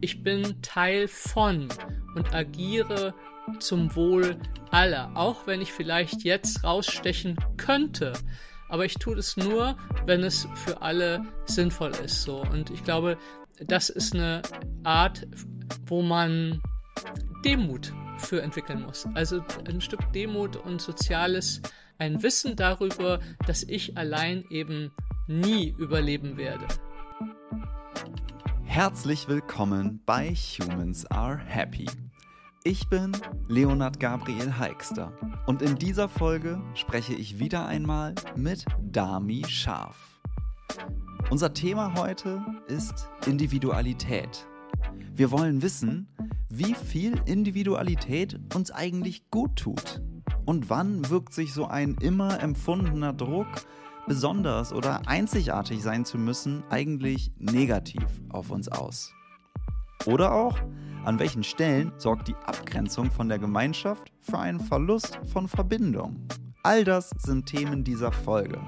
Ich bin Teil von und agiere zum Wohl aller, auch wenn ich vielleicht jetzt rausstechen könnte. Aber ich tue es nur, wenn es für alle sinnvoll ist. So. Und ich glaube, das ist eine Art, wo man Demut für entwickeln muss. Also ein Stück Demut und soziales, ein Wissen darüber, dass ich allein eben nie überleben werde. Herzlich willkommen bei Humans Are Happy. Ich bin Leonard Gabriel Heikster und in dieser Folge spreche ich wieder einmal mit Dami Scharf. Unser Thema heute ist Individualität. Wir wollen wissen, wie viel Individualität uns eigentlich gut tut und wann wirkt sich so ein immer empfundener Druck, besonders oder einzigartig sein zu müssen, eigentlich negativ auf uns aus. Oder auch, an welchen Stellen sorgt die Abgrenzung von der Gemeinschaft für einen Verlust von Verbindung? All das sind Themen dieser Folge.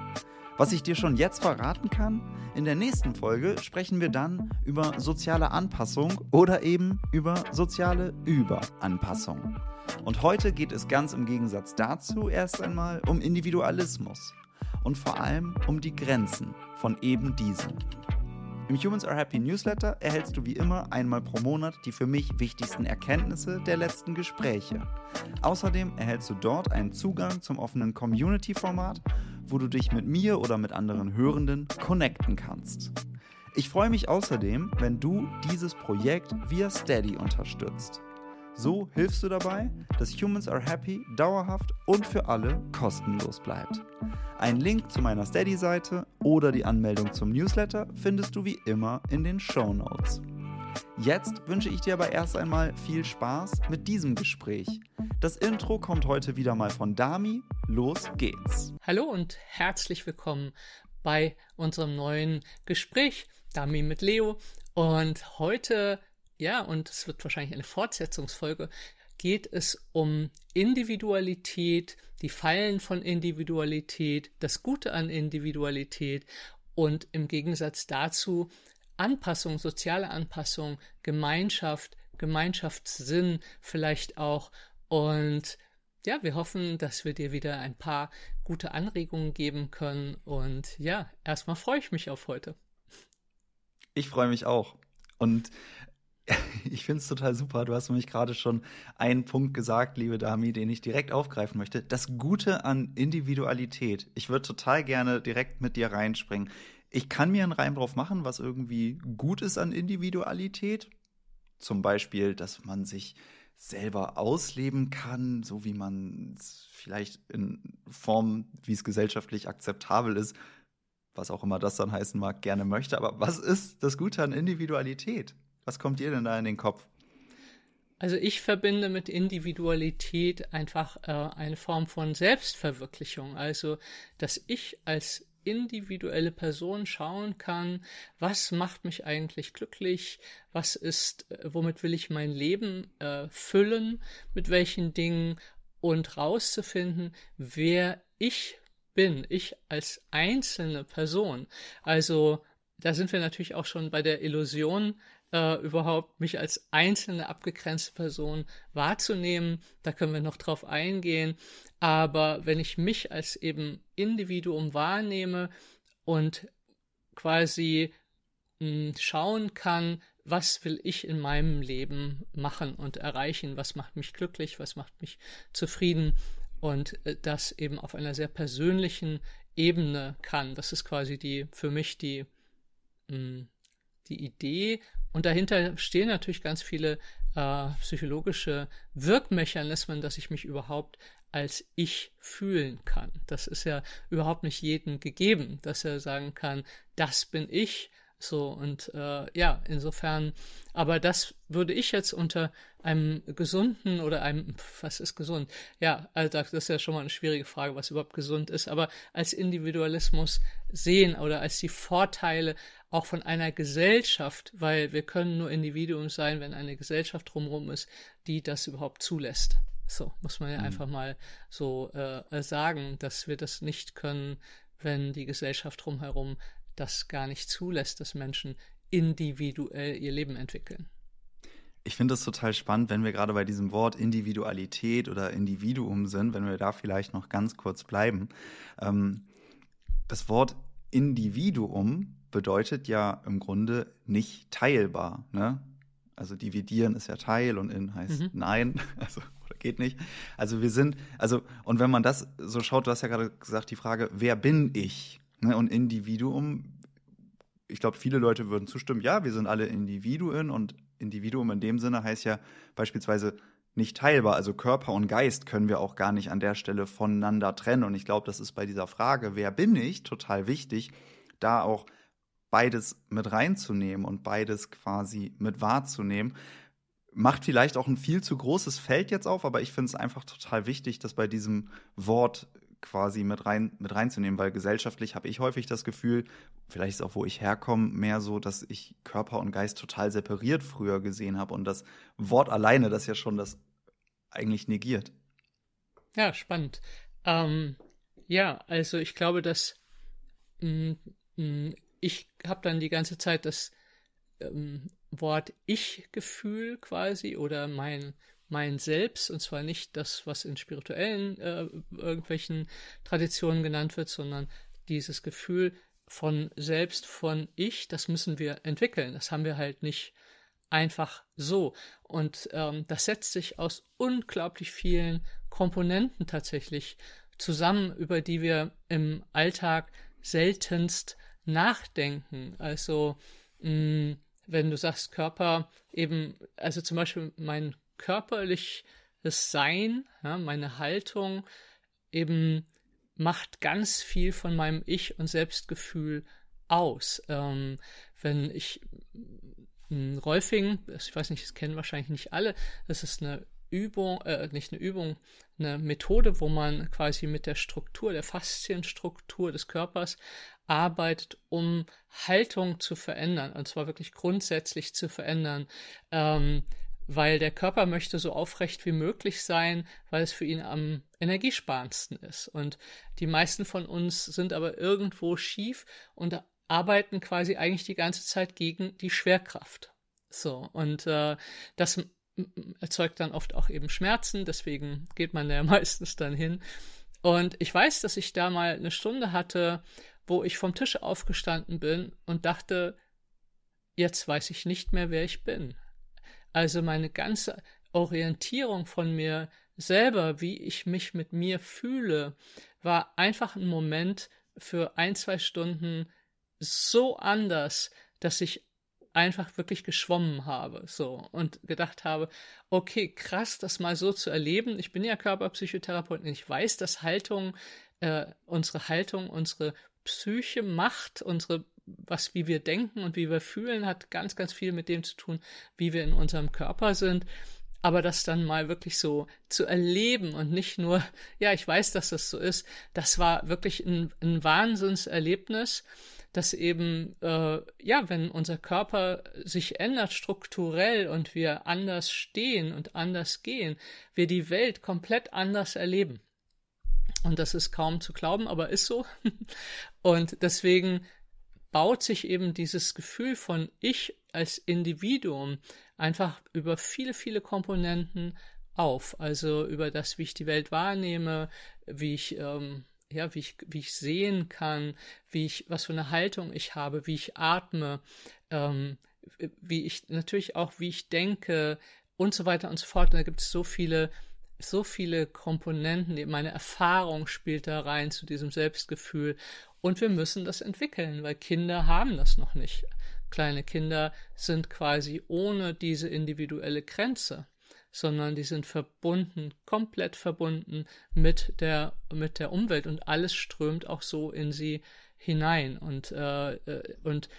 Was ich dir schon jetzt verraten kann, in der nächsten Folge sprechen wir dann über soziale Anpassung oder eben über soziale Überanpassung. Und heute geht es ganz im Gegensatz dazu erst einmal um Individualismus und vor allem um die Grenzen von eben diesen. Im Humans Are Happy Newsletter erhältst du wie immer einmal pro Monat die für mich wichtigsten Erkenntnisse der letzten Gespräche. Außerdem erhältst du dort einen Zugang zum offenen Community-Format, wo du dich mit mir oder mit anderen Hörenden connecten kannst. Ich freue mich außerdem, wenn du dieses Projekt via Steady unterstützt. So hilfst du dabei, dass Humans Are Happy dauerhaft und für alle kostenlos bleibt. Ein Link zu meiner Steady-Seite oder die Anmeldung zum Newsletter findest du wie immer in den Show Notes. Jetzt wünsche ich dir aber erst einmal viel Spaß mit diesem Gespräch. Das Intro kommt heute wieder mal von Dami. Los geht's. Hallo und herzlich willkommen bei unserem neuen Gespräch. Dami mit Leo. Und heute ja, und es wird wahrscheinlich eine Fortsetzungsfolge, geht es um Individualität, die Fallen von Individualität, das Gute an Individualität und im Gegensatz dazu Anpassung, soziale Anpassung, Gemeinschaft, Gemeinschaftssinn vielleicht auch. Und ja, wir hoffen, dass wir dir wieder ein paar gute Anregungen geben können. Und ja, erstmal freue ich mich auf heute. Ich freue mich auch. Und ich finde es total super. Du hast nämlich gerade schon einen Punkt gesagt, liebe Dami, den ich direkt aufgreifen möchte. Das Gute an Individualität. Ich würde total gerne direkt mit dir reinspringen. Ich kann mir einen Reim drauf machen, was irgendwie gut ist an Individualität. Zum Beispiel, dass man sich selber ausleben kann, so wie man es vielleicht in Form, wie es gesellschaftlich akzeptabel ist, was auch immer das dann heißen mag, gerne möchte. Aber was ist das Gute an Individualität? Was kommt dir denn da in den Kopf? Also ich verbinde mit Individualität einfach äh, eine Form von Selbstverwirklichung. Also, dass ich als individuelle Person schauen kann, was macht mich eigentlich glücklich, was ist, äh, womit will ich mein Leben äh, füllen, mit welchen Dingen und rauszufinden, wer ich bin, ich als einzelne Person. Also da sind wir natürlich auch schon bei der Illusion äh, überhaupt mich als einzelne abgegrenzte Person wahrzunehmen. Da können wir noch drauf eingehen. Aber wenn ich mich als eben Individuum wahrnehme und quasi mh, hm, schauen kann, was will ich in meinem Leben machen und erreichen, was macht mich glücklich, was macht mich zufrieden und äh, das eben auf einer sehr persönlichen Ebene kann. Das ist quasi die für mich die mh, hm, die Idee und dahinter stehen natürlich ganz viele äh, psychologische Wirkmechanismen, dass ich mich überhaupt als ich fühlen kann. Das ist ja überhaupt nicht jedem gegeben, dass er sagen kann, das bin ich so und äh, ja, insofern, aber das würde ich jetzt unter einem gesunden oder einem, was ist gesund? Ja, also das ist ja schon mal eine schwierige Frage, was überhaupt gesund ist, aber als Individualismus sehen oder als die Vorteile auch von einer Gesellschaft, weil wir können nur Individuum sein, wenn eine Gesellschaft drumherum ist, die das überhaupt zulässt. So, muss man ja mhm. einfach mal so äh, sagen, dass wir das nicht können, wenn die Gesellschaft drumherum das gar nicht zulässt, dass Menschen individuell ihr Leben entwickeln. Ich finde es total spannend, wenn wir gerade bei diesem Wort Individualität oder Individuum sind, wenn wir da vielleicht noch ganz kurz bleiben. Ähm, das Wort Individuum bedeutet ja im Grunde nicht teilbar. Ne? Also dividieren ist ja Teil und in heißt mhm. nein, also oder geht nicht. Also wir sind, also und wenn man das so schaut, du hast ja gerade gesagt die Frage, wer bin ich? Ne? Und Individuum, ich glaube, viele Leute würden zustimmen, ja, wir sind alle Individuen und Individuum in dem Sinne heißt ja beispielsweise nicht teilbar. Also Körper und Geist können wir auch gar nicht an der Stelle voneinander trennen. Und ich glaube, das ist bei dieser Frage, wer bin ich, total wichtig, da auch beides mit reinzunehmen und beides quasi mit wahrzunehmen. Macht vielleicht auch ein viel zu großes Feld jetzt auf, aber ich finde es einfach total wichtig, dass bei diesem Wort quasi mit rein mit reinzunehmen, weil gesellschaftlich habe ich häufig das Gefühl, vielleicht ist auch wo ich herkomme, mehr so, dass ich Körper und Geist total separiert früher gesehen habe und das Wort alleine das ja schon das eigentlich negiert. Ja, spannend. Ähm, ja, also ich glaube, dass mm, mm, ich habe dann die ganze Zeit das ähm, Wort Ich-Gefühl quasi oder mein mein Selbst, und zwar nicht das, was in spirituellen äh, irgendwelchen Traditionen genannt wird, sondern dieses Gefühl von Selbst, von Ich, das müssen wir entwickeln. Das haben wir halt nicht einfach so. Und ähm, das setzt sich aus unglaublich vielen Komponenten tatsächlich zusammen, über die wir im Alltag seltenst nachdenken. Also mh, mm, wenn du sagst Körper, eben, also zum Beispiel mein körperliches Sein, ja, meine Haltung eben macht ganz viel von meinem Ich und Selbstgefühl aus. Ähm, wenn ich Rolfing, ich weiß nicht, das kennen wahrscheinlich nicht alle, das ist eine Übung, äh, nicht eine Übung, eine Methode, wo man quasi mit der Struktur, der Faszienstruktur des Körpers arbeitet, um Haltung zu verändern, und zwar wirklich grundsätzlich zu verändern. Ähm, weil der Körper möchte so aufrecht wie möglich sein, weil es für ihn am energiesparendsten ist. Und die meisten von uns sind aber irgendwo schief und arbeiten quasi eigentlich die ganze Zeit gegen die Schwerkraft. So, und äh, das erzeugt dann oft auch eben Schmerzen, deswegen geht man da meistens dann hin. Und ich weiß, dass ich da mal eine Stunde hatte, wo ich vom Tisch aufgestanden bin und dachte, jetzt weiß ich nicht mehr, wer ich bin. Also meine ganze Orientierung von mir selber, wie ich mich mit mir fühle, war einfach ein Moment für ein, zwei Stunden so anders, dass ich einfach wirklich geschwommen habe, so und gedacht habe, okay, krass, das mal so zu erleben. Ich bin ja Körperpsychotherapeut und ich weiß, dass Haltung, äh, unsere Haltung, unsere Psyche macht, unsere was, wie wir denken und wie wir fühlen, hat ganz, ganz viel mit dem zu tun, wie wir in unserem Körper sind. Aber das dann mal wirklich so zu erleben und nicht nur, ja, ich weiß, dass das so ist, das war wirklich ein, ein Wahnsinnserlebnis, dass eben, äh, ja, wenn unser Körper sich ändert strukturell und wir anders stehen und anders gehen, wir die Welt komplett anders erleben. Und das ist kaum zu glauben, aber ist so. Und deswegen baut sich eben dieses Gefühl von Ich als Individuum einfach über viele, viele Komponenten auf. Also über das, wie ich die Welt wahrnehme, wie ich, ähm, ja, wie ich, wie ich sehen kann, wie ich, was für eine Haltung ich habe, wie ich atme, ähm, wie ich, natürlich auch, wie ich denke und so weiter und so fort. Und da gibt es so viele so viele Komponenten, meine Erfahrung spielt da rein zu diesem Selbstgefühl und wir müssen das entwickeln, weil Kinder haben das noch nicht. Kleine Kinder sind quasi ohne diese individuelle Grenze, sondern die sind verbunden, komplett verbunden mit der, mit der Umwelt und alles strömt auch so in sie hinein. Und, äh, äh und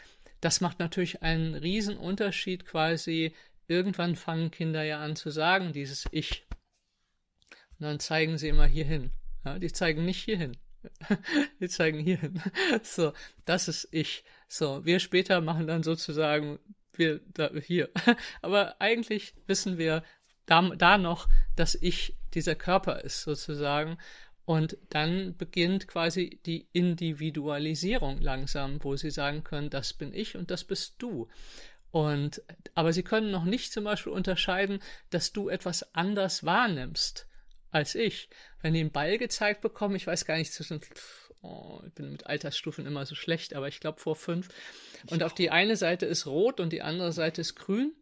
das macht natürlich einen riesen Unterschied quasi. Irgendwann fangen Kinder ja an zu sagen, dieses Ich. Und dann zeigen sie immer hierhin. Ja, die zeigen nicht hierhin. wir zeigen hier hin. So, das ist ich. So, wir später machen dann sozusagen wir da, hier. Aber eigentlich wissen wir da, da noch, dass ich dieser Körper ist sozusagen. Und dann beginnt quasi die Individualisierung langsam, wo sie sagen können, das bin ich und das bist du. Und, aber sie können noch nicht zum Beispiel unterscheiden, dass du etwas anders wahrnimmst als ich. Wenn die einen Ball gezeigt bekommen, ich weiß gar nicht, zwischen, oh, ich bin mit Altersstufen immer so schlecht, aber ich glaube vor fünf. Und auf die eine Seite ist rot und die andere Seite ist grün.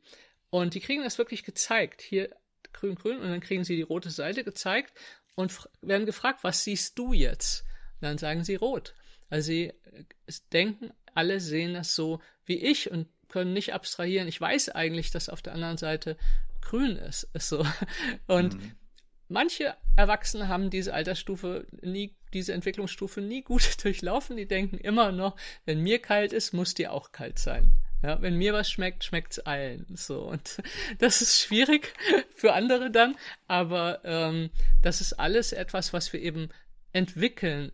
Und die kriegen das wirklich gezeigt. Hier grün, grün und dann kriegen sie die rote Seite gezeigt und werden gefragt, was siehst du jetzt? Und dann sagen sie rot. Also sie äh, denken, alle sehen das so wie ich und können nicht abstrahieren. Ich weiß eigentlich, dass auf der anderen Seite grün ist. ist so. Und mhm. Manche Erwachsene haben diese Altersstufe nie, diese Entwicklungsstufe nie gut durchlaufen. Die denken immer noch, wenn mir kalt ist, muss dir auch kalt sein. Ja, wenn mir was schmeckt, schmeckt es allen. So und das ist schwierig für andere dann, aber ähm, das ist alles etwas, was wir eben entwickeln.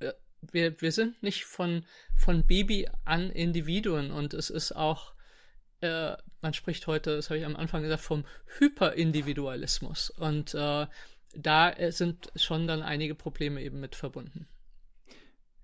Äh, wir, wir sind nicht von, von Baby an Individuen und es ist auch, äh, man spricht heute, das habe ich am Anfang gesagt, vom Hyperindividualismus. Und äh, da sind schon dann einige Probleme eben mit verbunden.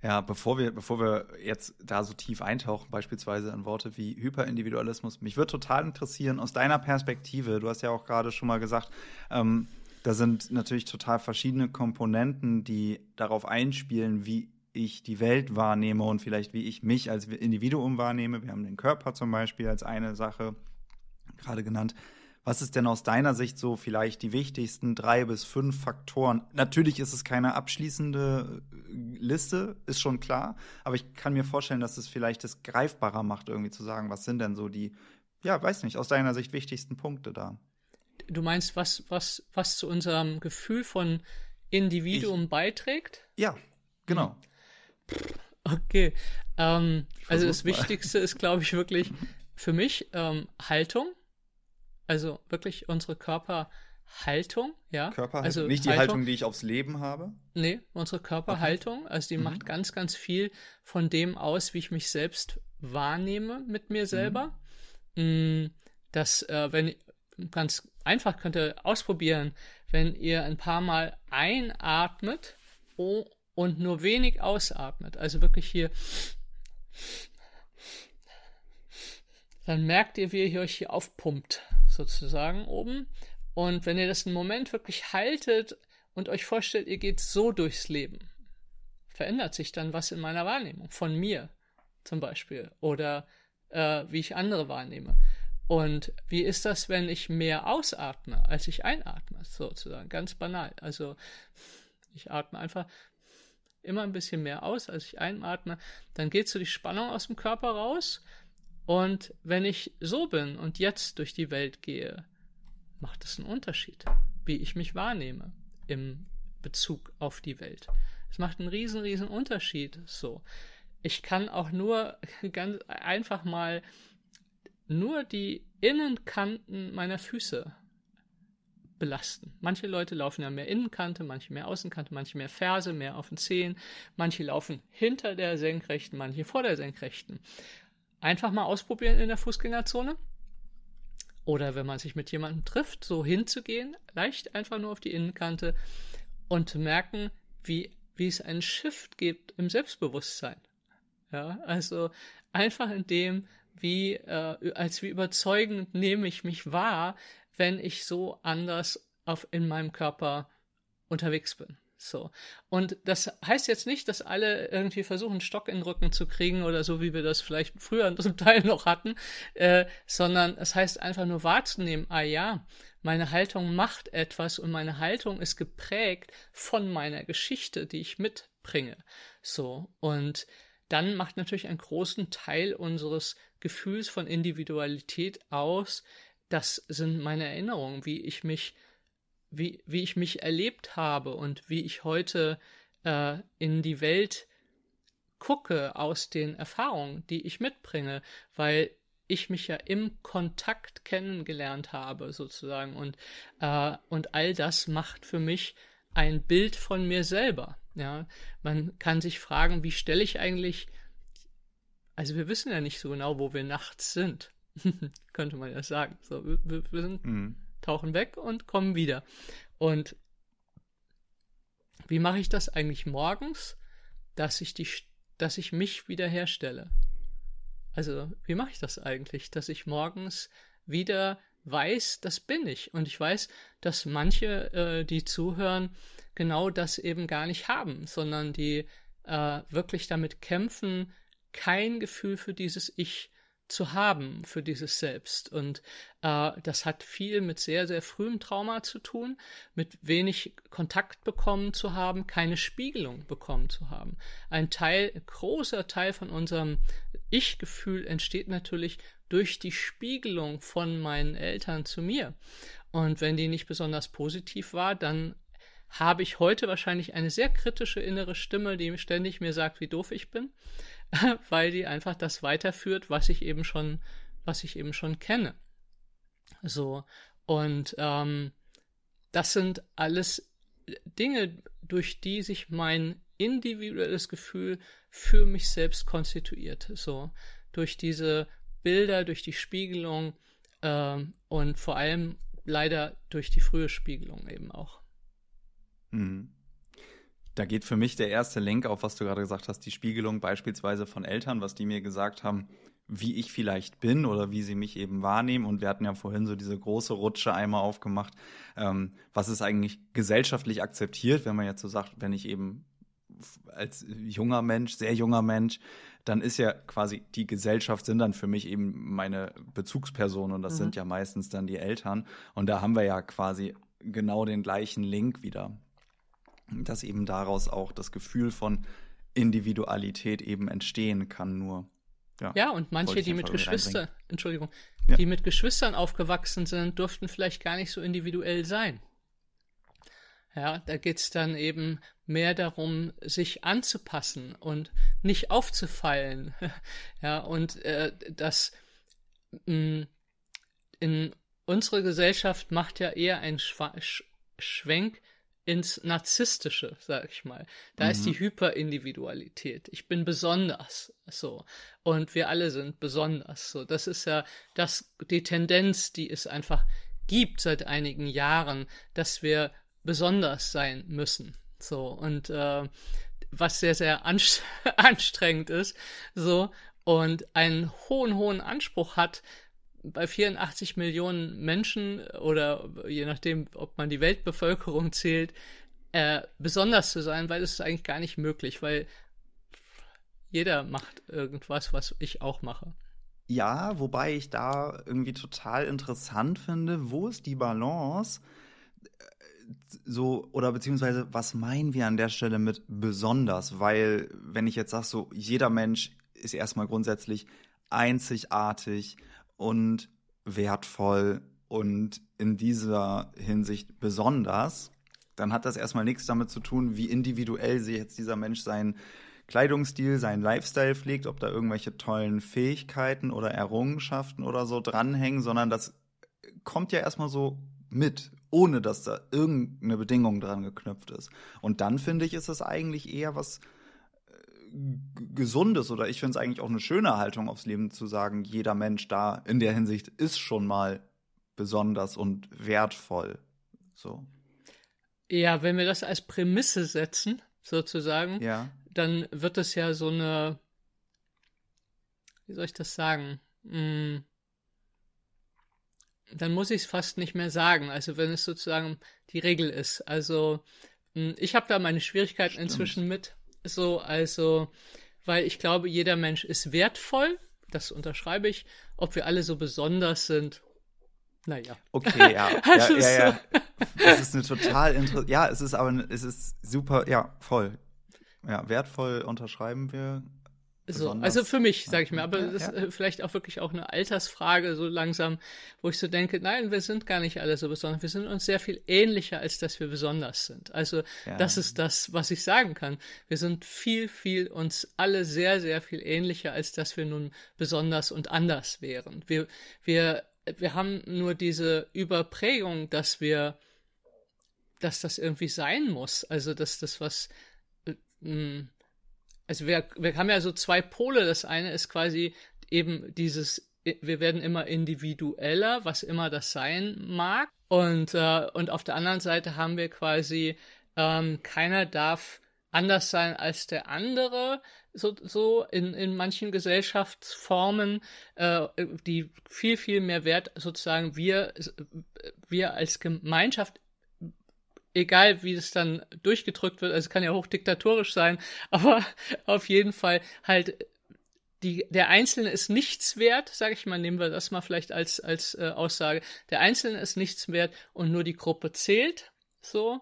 Ja, bevor wir, bevor wir jetzt da so tief eintauchen, beispielsweise in Worte wie Hyperindividualismus, mich würde total interessieren, aus deiner Perspektive, du hast ja auch gerade schon mal gesagt, ähm, da sind natürlich total verschiedene Komponenten, die darauf einspielen, wie ich die Welt wahrnehme und vielleicht wie ich mich als Individuum wahrnehme. Wir haben den Körper zum Beispiel als eine Sache gerade genannt. Was ist denn aus deiner Sicht so vielleicht die wichtigsten drei bis fünf Faktoren? Natürlich ist es keine abschließende äh, Liste, ist schon klar, aber ich kann mir vorstellen, dass es vielleicht es greifbarer macht, irgendwie zu sagen, was sind denn so die, ja, weiß nicht, aus deiner Sicht wichtigsten Punkte da? Du meinst, was, was, was zu unserem Gefühl von Individuum ich, beiträgt? Ja, genau. Okay. Ähm, also das mal. Wichtigste ist, glaube ich, wirklich für mich ähm, Haltung. Also wirklich unsere Körperhaltung, ja. Körperhaltung, also nicht die Haltung, Haltung, die ich aufs Leben habe? Nee, unsere Körperhaltung, okay. also die mhm. macht ganz, ganz viel von dem aus, wie ich mich selbst wahrnehme mit mir selber. Mhm. Das, äh, wenn, ganz einfach könnt ihr ausprobieren, wenn ihr ein paar Mal einatmet oh, und nur wenig ausatmet, also wirklich hier dann merkt ihr, wie ihr euch hier aufpumpt sozusagen oben. Und wenn ihr das einen Moment wirklich haltet und euch vorstellt, ihr geht so durchs Leben, verändert sich dann was in meiner Wahrnehmung, von mir zum Beispiel, oder äh, wie ich andere wahrnehme. Und wie ist das, wenn ich mehr ausatme, als ich einatme, sozusagen, ganz banal. Also ich atme einfach immer ein bisschen mehr aus, als ich einatme, dann geht so die Spannung aus dem Körper raus und wenn ich so bin und jetzt durch die Welt gehe, macht es einen Unterschied, wie ich mich wahrnehme im Bezug auf die Welt. Es macht einen riesen, riesen Unterschied. So. Ich kann auch nur ganz einfach mal nur die Innenkanten meiner Füße belasten. Manche Leute laufen ja mehr Innenkante, manche mehr Außenkante, manche mehr Ferse, mehr auf den Zehen, manche laufen hinter der Senkrechten, manche vor der Senkrechten einfach mal ausprobieren in der Fußgängerzone. Oder wenn man sich mit jemandem trifft, so hinzugehen, leicht einfach nur auf die Innenkante und merken, wie, wie es einen Shift gibt im Selbstbewusstsein. Ja, also einfach in dem, wie, äh, als wie überzeugend nehme ich mich wahr, wenn ich so anders auf, in meinem Körper unterwegs bin. So. Und das heißt jetzt nicht, dass alle irgendwie versuchen, Stock in den Rücken zu kriegen oder so, wie wir das vielleicht früher zum Teil noch hatten, äh, sondern es heißt einfach nur wahrzunehmen, ah ja, meine Haltung macht etwas und meine Haltung ist geprägt von meiner Geschichte, die ich mitbringe. So. Und dann macht natürlich einen großen Teil unseres Gefühls von Individualität aus, das sind meine Erinnerungen, wie ich mich wie, wie ich mich erlebt habe und wie ich heute äh, in die Welt gucke aus den Erfahrungen, die ich mitbringe, weil ich mich ja im Kontakt kennengelernt habe, sozusagen. Und, äh, und all das macht für mich ein Bild von mir selber. Ja, man kann sich fragen, wie stelle ich eigentlich, also wir wissen ja nicht so genau, wo wir nachts sind, könnte man ja sagen. So, wir, wir sind mhm tauchen weg und kommen wieder. Und wie mache ich das eigentlich morgens, dass ich die, dass ich mich wiederherstelle? Also, wie mache ich das eigentlich, dass ich morgens wieder weiß, das bin ich. Und ich weiß, dass manche, äh, die zuhören, genau das eben gar nicht haben, sondern die äh, wirklich damit kämpfen, kein Gefühl für dieses Ich zu haben, für dieses Selbst. Und äh, das hat viel mit sehr, sehr frühem Trauma zu tun, mit wenig Kontakt bekommen zu haben, keine Spiegelung bekommen zu haben. Ein Teil, ein großer Teil von unserem Ich-Gefühl entsteht natürlich durch die Spiegelung von meinen Eltern zu mir. Und wenn die nicht besonders positiv war, dann habe ich heute wahrscheinlich eine sehr kritische innere Stimme, die ständig mir sagt, wie doof ich bin, weil die einfach das weiterführt, was ich eben schon, was ich eben schon kenne. So und ähm, das sind alles Dinge, durch die sich mein individuelles Gefühl für mich selbst konstituiert. So durch diese Bilder, durch die Spiegelung ähm, und vor allem leider durch die frühe Spiegelung eben auch. Mhm. Da geht für mich der erste Link auf, was du gerade gesagt hast, die Spiegelung beispielsweise von Eltern, was die mir gesagt haben, wie ich vielleicht bin oder wie sie mich eben wahrnehmen. Und wir hatten ja vorhin so diese große Rutsche einmal aufgemacht. Ähm, was ist eigentlich gesellschaftlich akzeptiert, wenn man jetzt so sagt, wenn ich eben als junger Mensch, sehr junger Mensch, dann ist ja quasi die Gesellschaft sind dann für mich eben meine Bezugspersonen und das mhm. sind ja meistens dann die Eltern. Und da haben wir ja quasi genau den gleichen Link wieder dass eben daraus auch das Gefühl von Individualität eben entstehen kann nur. Ja, ja und manche, die mit Geschwistern, Entschuldigung, ja. die mit Geschwistern aufgewachsen sind, durften vielleicht gar nicht so individuell sein. Ja, da geht es dann eben mehr darum, sich anzupassen und nicht aufzufallen. ja, und äh, das mh, mm, in unsere Gesellschaft macht ja eher ein Schwa Sch Schwenk ins Narzisstische, sag ich mal. Da mhm. ist die mhm. Hyperindividualität. Ich bin besonders, so. Und wir alle sind besonders, so. Das ist ja das, die Tendenz, die es einfach gibt seit einigen Jahren, dass wir besonders sein müssen, so. Und, äh, was sehr, sehr anstrengend ist, so. Und einen hohen, hohen Anspruch hat, bei 84 Millionen Menschen oder je nachdem, ob man die Weltbevölkerung zählt, äh, besonders zu sein, weil es ist eigentlich gar nicht möglich, weil jeder macht irgendwas, was ich auch mache. Ja, wobei ich da irgendwie total interessant finde, wo ist die Balance? So, oder beziehungsweise, was meinen wir an der Stelle mit besonders? Weil, wenn ich jetzt sage, so, jeder Mensch ist erstmal grundsätzlich einzigartig und wertvoll und in dieser Hinsicht besonders, dann hat das erstmal nichts damit zu tun, wie individuell sich jetzt dieser Mensch seinen Kleidungsstil, seinen Lifestyle pflegt, ob da irgendwelche tollen Fähigkeiten oder Errungenschaften oder so dranhängen, sondern das kommt ja erstmal so mit, ohne dass da irgendeine Bedingung dran geknüpft ist. Und dann finde ich, ist es eigentlich eher was gesundes oder ich finde es eigentlich auch eine schöne Haltung aufs Leben zu sagen, jeder Mensch da in der Hinsicht ist schon mal besonders und wertvoll. So. Ja, wenn wir das als Prämisse setzen, sozusagen, ja. dann wird es ja so eine, wie soll ich das sagen? Hm, dann muss ich es fast nicht mehr sagen. Also wenn es sozusagen die Regel ist. Also hm, ich habe da meine Schwierigkeiten Stimmt. inzwischen mit, so, also, weil ich glaube, jeder Mensch ist wertvoll, das unterschreibe ich. Ob wir alle so besonders sind, naja. Okay, ja. ja, ja, ja. Es ist eine total interessante, ja, es ist aber, es ist super, ja, voll. Ja, wertvoll unterschreiben wir. So, also für mich, sage ich mir, aber ja, das ist ja. vielleicht auch wirklich auch eine Altersfrage, so langsam, wo ich so denke, nein, wir sind gar nicht alle so besonders, wir sind uns sehr viel ähnlicher, als dass wir besonders sind. Also ja. das ist das, was ich sagen kann. Wir sind viel, viel uns alle sehr, sehr viel ähnlicher, als dass wir nun besonders und anders wären. Wir, wir, wir haben nur diese Überprägung, dass wir, dass das irgendwie sein muss. Also dass das was äh, hm, also wir, wir haben ja so zwei Pole. Das eine ist quasi eben dieses, wir werden immer individueller, was immer das sein mag. Und, äh, und auf der anderen Seite haben wir quasi ähm, keiner darf anders sein als der andere, so, so in, in manchen Gesellschaftsformen, äh, die viel, viel mehr Wert sozusagen wir, wir als Gemeinschaft egal wie es dann durchgedrückt wird, also es kann ja hochdiktatorisch sein, aber auf jeden Fall halt die, der Einzelne ist nichts wert, sage ich mal, nehmen wir das mal vielleicht als, als äh, Aussage. Der Einzelne ist nichts wert und nur die Gruppe zählt. So.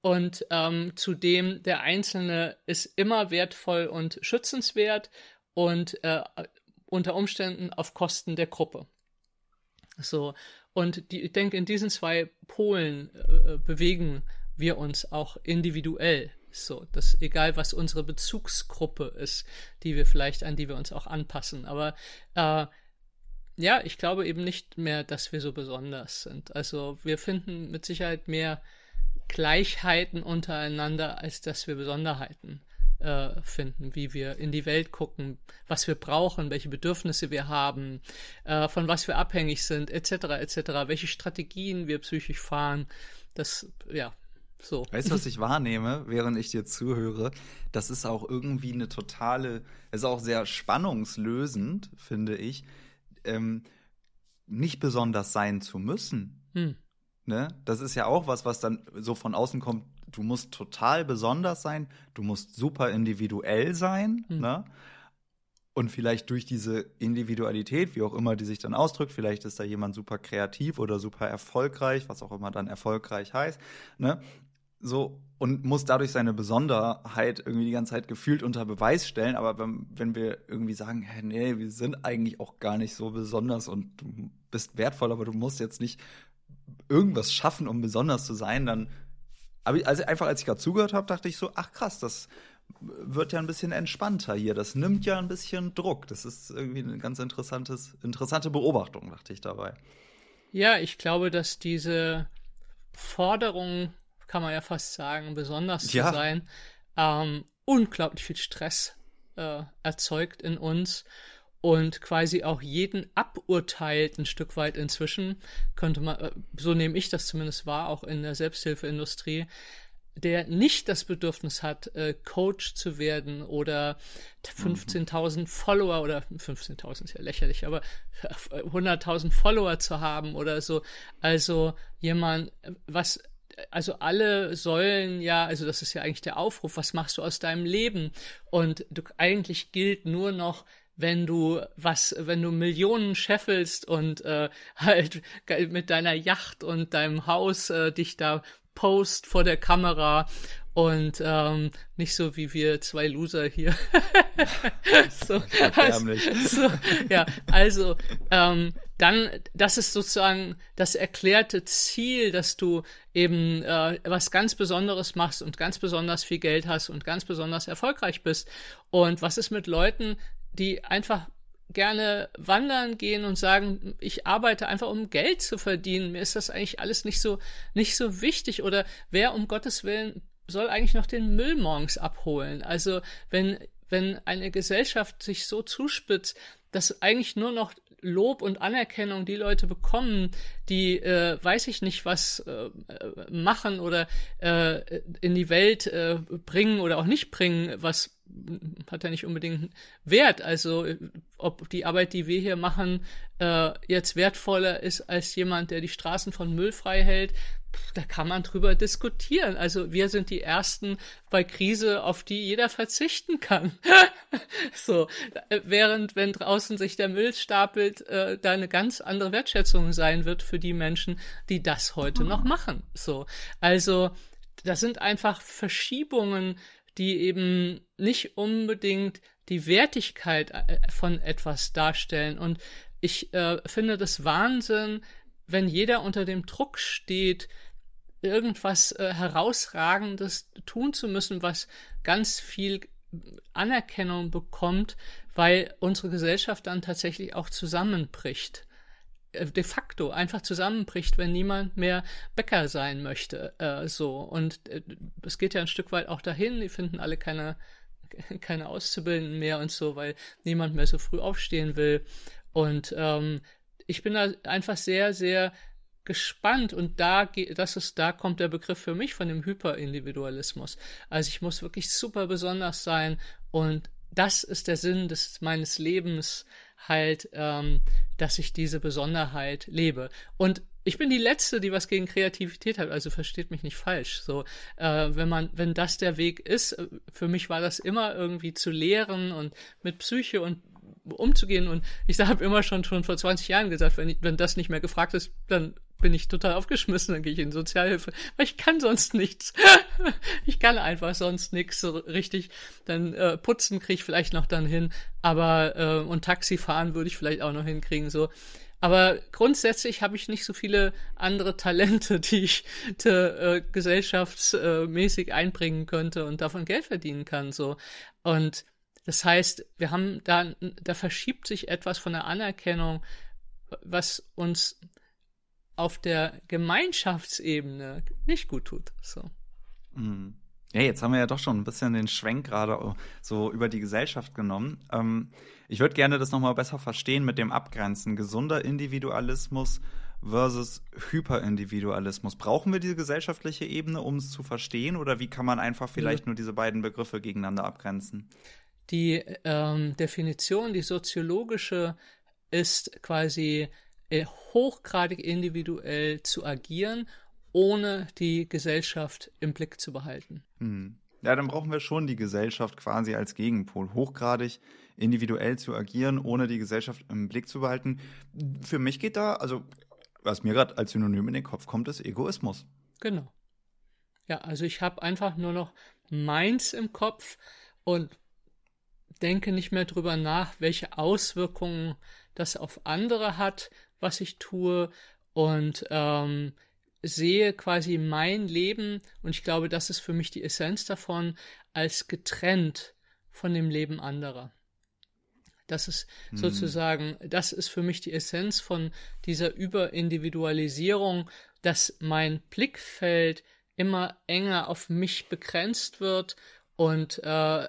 Und ähm, zudem, der Einzelne ist immer wertvoll und schützenswert und äh, unter Umständen auf Kosten der Gruppe. So. Und die, ich denke, in diesen zwei Polen äh, bewegen wir uns auch individuell. So, dass egal was unsere Bezugsgruppe ist, die wir vielleicht, an die wir uns auch anpassen. Aber äh, ja, ich glaube eben nicht mehr, dass wir so besonders sind. Also wir finden mit Sicherheit mehr Gleichheiten untereinander, als dass wir Besonderheiten äh, finden, wie wir in die Welt gucken, was wir brauchen, welche Bedürfnisse wir haben, äh, von was wir abhängig sind, etc., etc., welche Strategien wir psychisch fahren. Das, ja, so. Weißt du, was ich wahrnehme, während ich dir zuhöre? Das ist auch irgendwie eine totale, ist auch sehr spannungslösend, finde ich, ähm, nicht besonders sein zu müssen. Hm. Ne? Das ist ja auch was, was dann so von außen kommt. Du musst total besonders sein, du musst super individuell sein, hm. ne? Und vielleicht durch diese Individualität, wie auch immer die sich dann ausdrückt, vielleicht ist da jemand super kreativ oder super erfolgreich, was auch immer dann erfolgreich heißt, ne? So, und muss dadurch seine Besonderheit irgendwie die ganze Zeit gefühlt unter Beweis stellen. Aber wenn, wenn wir irgendwie sagen, hey, nee, wir sind eigentlich auch gar nicht so besonders und du bist wertvoll, aber du musst jetzt nicht irgendwas schaffen, um besonders zu sein, dann. Aber also einfach als ich gerade zugehört habe, dachte ich so, ach krass, das wird ja ein bisschen entspannter hier. Das nimmt ja ein bisschen Druck. Das ist irgendwie eine ganz interessantes, interessante Beobachtung, dachte ich dabei. Ja, ich glaube, dass diese Forderung, kann man ja fast sagen, besonders ja. zu sein, ähm, unglaublich viel Stress äh, erzeugt in uns und quasi auch jeden aburteilt ein Stück weit inzwischen, könnte man, äh, so nehme ich das zumindest wahr, auch in der Selbsthilfeindustrie, der nicht das Bedürfnis hat, äh, Coach zu werden oder 15.000 mhm. Follower oder 15.000 ist ja lächerlich, aber 100.000 Follower zu haben oder so. Also jemand, was also alle sollen ja, also das ist ja eigentlich der Aufruf, was machst du aus deinem Leben? Und du, eigentlich gilt nur noch, wenn du was, wenn du Millionen scheffelst und äh, halt mit deiner Yacht und deinem Haus äh, dich da post vor der Kamera und ähm, nicht so wie wir zwei Loser hier. so, also, so, ja, also ähm, dann, das ist sozusagen das erklärte Ziel, dass du eben äh, was ganz Besonderes machst und ganz besonders viel Geld hast und ganz besonders erfolgreich bist. Und was ist mit Leuten, die einfach gerne wandern gehen und sagen, ich arbeite einfach um Geld zu verdienen. Mir ist das eigentlich alles nicht so, nicht so wichtig. Oder wer um Gottes Willen soll eigentlich noch den Müll morgens abholen? Also wenn, wenn eine Gesellschaft sich so zuspitzt, dass eigentlich nur noch Lob und Anerkennung die Leute bekommen, die, äh, weiß ich nicht, was äh, machen oder äh, in die Welt äh, bringen oder auch nicht bringen, was hat ja nicht unbedingt Wert. Also ob die Arbeit, die wir hier machen, äh, jetzt wertvoller ist als jemand, der die Straßen von Müll frei hält, da kann man drüber diskutieren. Also wir sind die Ersten bei Krise, auf die jeder verzichten kann. so, während wenn draußen sich der Müll stapelt, äh, da eine ganz andere Wertschätzung sein wird für die Menschen, die das heute noch machen. So, also das sind einfach Verschiebungen die eben nicht unbedingt die Wertigkeit äh, von etwas darstellen. Und ich äh, finde das Wahnsinn, wenn jeder unter dem Druck steht, irgendwas äh, herausragendes tun zu müssen, was ganz viel Anerkennung bekommt, weil unsere Gesellschaft dann tatsächlich auch zusammenbricht. Äh, de facto einfach zusammenbricht, wenn niemand mehr Bäcker sein möchte. Äh, so. Und äh, es geht ja ein Stück weit auch dahin, die finden alle keine, keine Auszubildenden mehr und so, weil niemand mehr so früh aufstehen will. Und ähm, ich bin da einfach sehr, sehr gespannt und da das ist da kommt der Begriff für mich von dem Hyperindividualismus. Also ich muss wirklich super besonders sein und das ist der Sinn des meines Lebens halt, ähm, dass ich diese Besonderheit lebe. Und ich bin die letzte, die was gegen Kreativität hat, also versteht mich nicht falsch. So, äh, wenn man, wenn das der Weg ist, äh, für mich war das immer irgendwie zu lehren und mit Psyche und umzugehen. Und ich habe immer schon schon vor 20 Jahren gesagt, wenn, wenn das nicht mehr gefragt ist, dann bin ich total aufgeschmissen, dann gehe ich in Sozialhilfe, weil ich kann sonst nichts. ich kann einfach sonst nichts so richtig. Dann äh, putzen kriege ich vielleicht noch dann hin, aber äh, und Taxi fahren würde ich vielleicht auch noch hinkriegen. So, aber grundsätzlich habe ich nicht so viele andere Talente, die ich äh, gesellschaftsmäßig einbringen könnte und davon Geld verdienen kann. So und das heißt, wir haben da, da verschiebt sich etwas von der Anerkennung, was uns auf der Gemeinschaftsebene nicht gut tut. So. Mhm. Ja, jetzt haben wir ja doch schon ein bisschen den Schwenk gerade so über die Gesellschaft genommen. Ähm, ich würde gerne das nochmal besser verstehen mit dem Abgrenzen. Gesunder Individualismus versus Hyperindividualismus. Brauchen wir diese gesellschaftliche Ebene, um es zu verstehen? Oder wie kann man einfach vielleicht ja. nur diese beiden Begriffe gegeneinander abgrenzen? Die ähm, Definition, die soziologische, ist quasi hochgradig individuell zu agieren, ohne die Gesellschaft im Blick zu behalten. Hm. Ja, dann brauchen wir schon die Gesellschaft quasi als Gegenpol. Hochgradig individuell zu agieren, ohne die Gesellschaft im Blick zu behalten. Für mich geht da, also was mir gerade als Synonym in den Kopf kommt, ist Egoismus. Genau. Ja, also ich habe einfach nur noch meins im Kopf und denke nicht mehr drüber nach, welche Auswirkungen das auf andere hat, was ich tue und ähm, sehe quasi mein Leben und ich glaube, das ist für mich die Essenz davon, als getrennt von dem Leben anderer. Das ist hm. sozusagen, das ist für mich die Essenz von dieser Überindividualisierung, dass mein Blickfeld immer enger auf mich begrenzt wird und äh,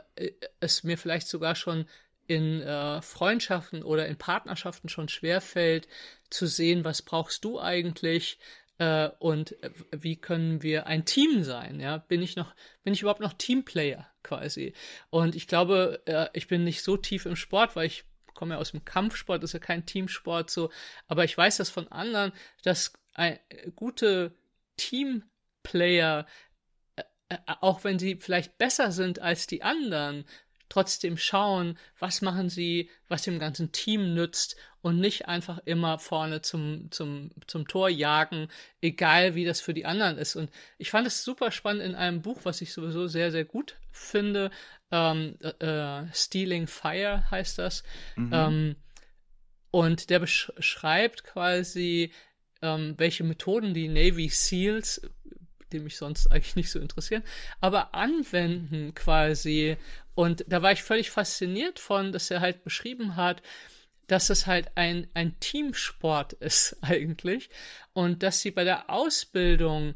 es mir vielleicht sogar schon in äh, Freundschaften oder in Partnerschaften schon schwerfällt, zu sehen, was brauchst du eigentlich äh, und äh, wie können wir ein Team sein? Ja, bin ich noch, bin ich überhaupt noch Teamplayer quasi? Und ich glaube, äh, ich bin nicht so tief im Sport, weil ich komme ja aus dem Kampfsport, ist ja kein Teamsport so, aber ich weiß das von anderen, dass ein, gute Teamplayer äh, äh, auch wenn sie vielleicht besser sind als die anderen, trotzdem schauen, was machen sie, was dem ganzen Team nützt und nicht einfach immer vorne zum, zum, zum Tor jagen, egal wie das für die anderen ist. Und ich fand es super spannend in einem Buch, was ich sowieso sehr, sehr gut finde. Ähm, äh, Stealing Fire heißt das. Mhm. Ähm, und der beschreibt quasi, ähm, welche Methoden die Navy SEALs die mich sonst eigentlich nicht so interessieren, aber anwenden quasi. Und da war ich völlig fasziniert von, dass er halt beschrieben hat, dass es halt ein, ein Teamsport ist eigentlich und dass sie bei der Ausbildung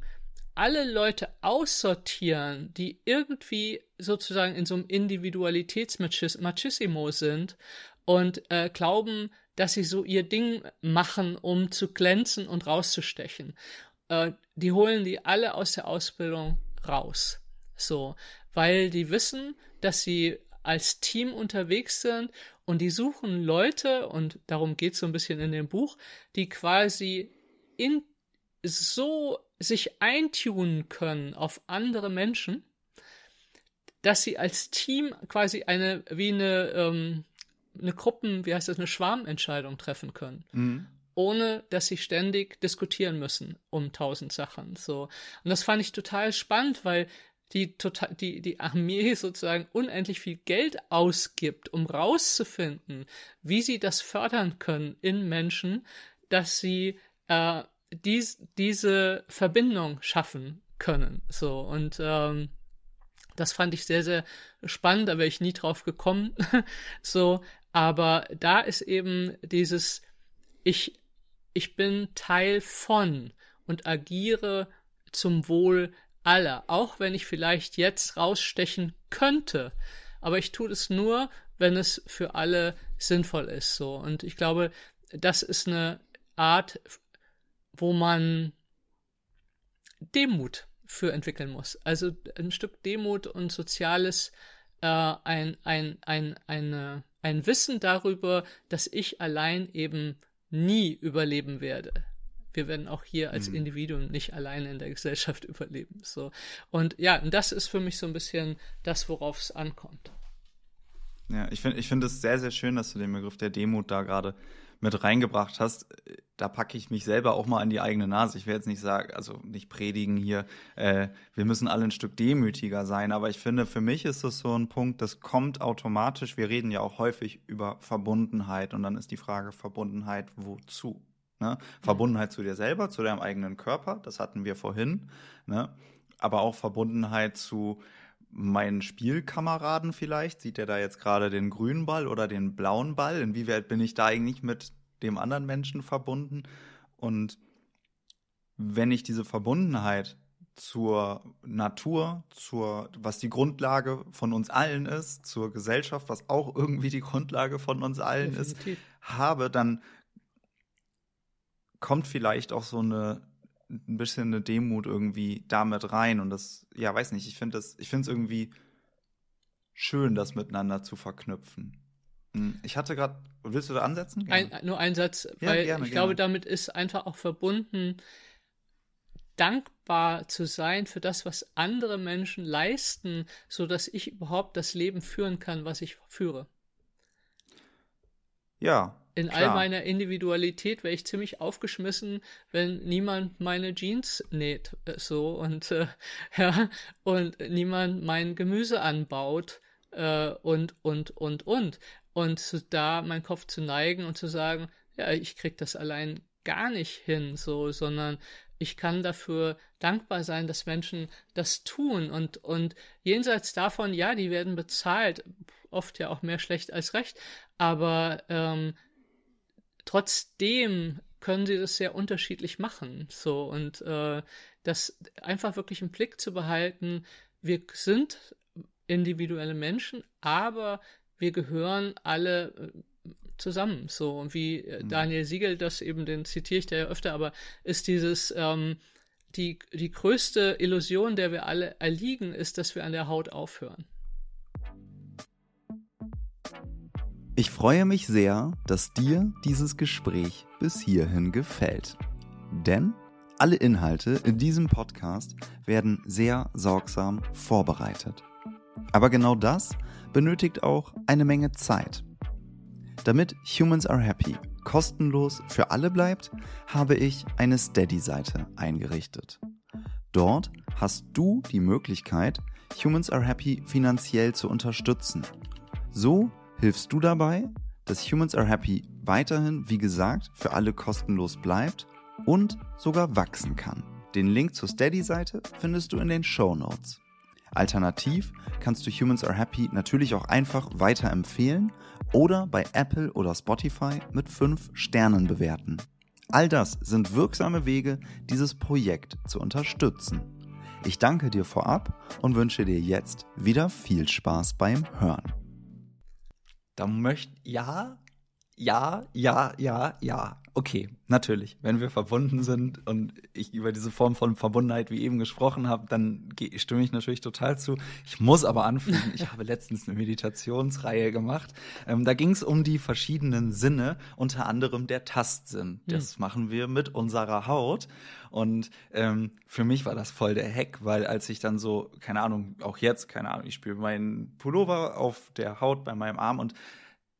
alle Leute aussortieren, die irgendwie sozusagen in so einem Individualitätsmachissimo sind und äh, glauben, dass sie so ihr Ding machen, um zu glänzen und rauszustechen äh, die holen die alle aus der Ausbildung raus. So, weil die wissen, dass sie als Team unterwegs sind und die suchen Leute, und darum geht es so ein bisschen in dem Buch, die quasi in so sich eintunen können auf andere Menschen, dass sie als Team quasi eine, wie eine, ähm, eine Gruppen, wie heißt das, eine Schwarmentscheidung treffen können. Mhm ohne dass sie ständig diskutieren müssen um tausend Sachen. So. Und das fand ich total spannend, weil die, total, die, die Armee sozusagen unendlich viel Geld ausgibt, um rauszufinden, wie sie das fördern können in Menschen, dass sie äh, dies, diese Verbindung schaffen können. So und ähm, das fand ich sehr, sehr spannend, da wäre ich nie drauf gekommen. so, aber da ist eben dieses, ich ich bin Teil von und agiere zum Wohl aller, auch wenn ich vielleicht jetzt rausstechen könnte. Aber ich tue es nur, wenn es für alle sinnvoll ist, so. Und ich glaube, das ist eine Art, wo man Demut für entwickeln muss. Also ein Stück Demut und soziales, äh, ein, ein, ein, eine, ein Wissen darüber, dass ich allein eben nie überleben werde. Wir werden auch hier als mhm. Individuum nicht alleine in der Gesellschaft überleben. So. Und ja, und das ist für mich so ein bisschen das, worauf es ankommt. Ja, ich finde ich finde es sehr, sehr schön, dass du den Begriff der Demut da gerade mit reingebracht hast. Da packe ich mich selber auch mal an die eigene Nase. Ich will jetzt nicht sagen, also nicht predigen hier, äh, wir müssen alle ein Stück demütiger sein, aber ich finde, für mich ist das so ein Punkt, das kommt automatisch. Wir reden ja auch häufig über Verbundenheit und dann ist die Frage, Verbundenheit wozu? Ne? Verbundenheit zu dir selber, zu deinem eigenen Körper, das hatten wir vorhin, ne? aber auch Verbundenheit zu meinen Spielkameraden vielleicht? Sieht er da jetzt gerade den grünen Ball oder den blauen Ball? Inwieweit bin ich da eigentlich mit dem anderen Menschen verbunden? Und wenn ich diese Verbundenheit zur Natur, zur, was die Grundlage von uns allen ist, zur Gesellschaft, was auch irgendwie die Grundlage von uns allen Definitiv. ist, habe, dann kommt vielleicht auch so eine ein bisschen eine Demut irgendwie damit rein und das, ja, weiß nicht, ich finde das, ich finde es irgendwie schön, das miteinander zu verknüpfen. Hm, ich hatte gerade, willst du da ansetzen? Ein, nur ein Satz, ja, weil gerne, ich gerne. glaube, damit ist einfach auch verbunden, dankbar zu sein für das, was andere Menschen leisten, so dass ich überhaupt das Leben führen kann, was ich führe. Ja, in Klar. all meiner Individualität wäre ich ziemlich aufgeschmissen, wenn niemand meine Jeans näht, äh, so und äh, ja und niemand mein Gemüse anbaut äh, und und und und und da meinen Kopf zu neigen und zu sagen, ja, ich krieg das allein gar nicht hin, so, sondern ich kann dafür dankbar sein, dass Menschen das tun und, und jenseits davon, ja, die werden bezahlt, oft ja auch mehr schlecht als recht, aber ähm, trotzdem können sie das sehr unterschiedlich machen. So und äh, das einfach wirklich im Blick zu behalten, wir sind individuelle Menschen, aber wir gehören alle äh, zusammen. So und wie äh, mhm. Daniel Siegel das eben, den zitiere ich da ja öfter, aber ist dieses ähm, die, die größte Illusion, der wir alle erliegen, ist, dass wir an der Haut aufhören. Ich freue mich sehr, dass dir dieses Gespräch bis hierhin gefällt. Denn alle Inhalte in diesem Podcast werden sehr sorgsam vorbereitet. Aber genau das benötigt auch eine Menge Zeit. Damit Humans Are Happy kostenlos für alle bleibt, habe ich eine Steady-Seite eingerichtet. Dort hast du die Möglichkeit, Humans Are Happy finanziell zu unterstützen. So hilfst du dabei, dass Humans Are Happy weiterhin, wie gesagt, für alle kostenlos bleibt und sogar wachsen kann. Den Link zur Steady-Seite findest du in den Show Notes. Alternativ kannst du Humans Are Happy natürlich auch einfach weiterempfehlen oder bei Apple oder Spotify mit 5 Sternen bewerten. All das sind wirksame Wege, dieses Projekt zu unterstützen. Ich danke dir vorab und wünsche dir jetzt wieder viel Spaß beim Hören. Da möchte, ja, ja, ja, ja, ja. Okay, natürlich. Wenn wir verbunden sind und ich über diese Form von Verbundenheit wie eben gesprochen habe, dann stimme ich natürlich total zu. Ich muss aber anfügen, ich habe letztens eine Meditationsreihe gemacht. Ähm, da ging es um die verschiedenen Sinne, unter anderem der Tastsinn. Das mhm. machen wir mit unserer Haut. Und ähm, für mich war das voll der Hack, weil als ich dann so, keine Ahnung, auch jetzt, keine Ahnung, ich spüre meinen Pullover auf der Haut bei meinem Arm und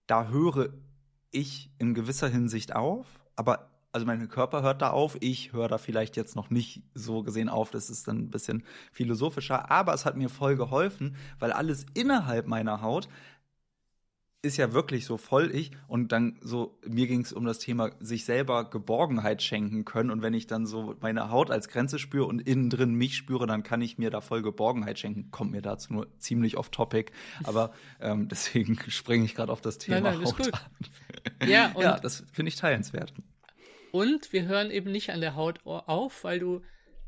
da höre ich in gewisser Hinsicht auf, aber also mein Körper hört da auf, ich höre da vielleicht jetzt noch nicht so gesehen auf, das ist dann ein bisschen philosophischer, aber es hat mir voll geholfen, weil alles innerhalb meiner Haut ist ja wirklich so voll ich und dann so, mir ging es um das Thema sich selber Geborgenheit schenken können und wenn ich dann so meine Haut als Grenze spüre und innen drin mich spüre, dann kann ich mir da voll Geborgenheit schenken. Kommt mir dazu nur ziemlich off topic, aber ähm, deswegen springe ich gerade auf das Thema nein, nein, Haut an. Ja, ja, das finde ich teilenswert. Und wir hören eben nicht an der Haut auf, weil du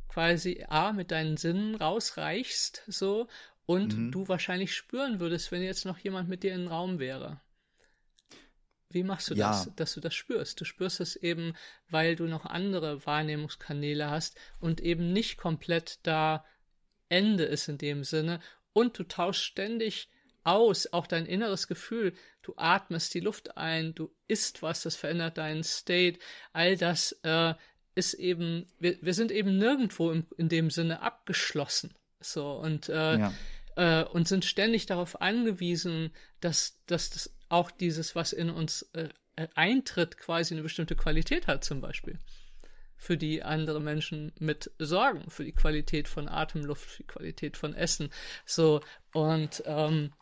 quasi A mit deinen Sinnen rausreichst so und mhm. du wahrscheinlich spüren würdest, wenn jetzt noch jemand mit dir im Raum wäre. Wie machst du ja. das, dass du das spürst? Du spürst es eben, weil du noch andere Wahrnehmungskanäle hast und eben nicht komplett da Ende ist in dem Sinne. Und du tauschst ständig aus, auch dein inneres Gefühl. Du atmest die Luft ein, du isst was, das verändert deinen State. All das äh, ist eben, wir, wir sind eben nirgendwo im, in dem Sinne abgeschlossen. So, und, äh, ja. Äh, und sind ständig darauf angewiesen, dass, dass das auch dieses, was in uns äh, eintritt, quasi eine bestimmte Qualität hat, zum Beispiel. Für die andere Menschen mit sorgen, für die Qualität von Atemluft, für die Qualität von Essen. So, und ähm,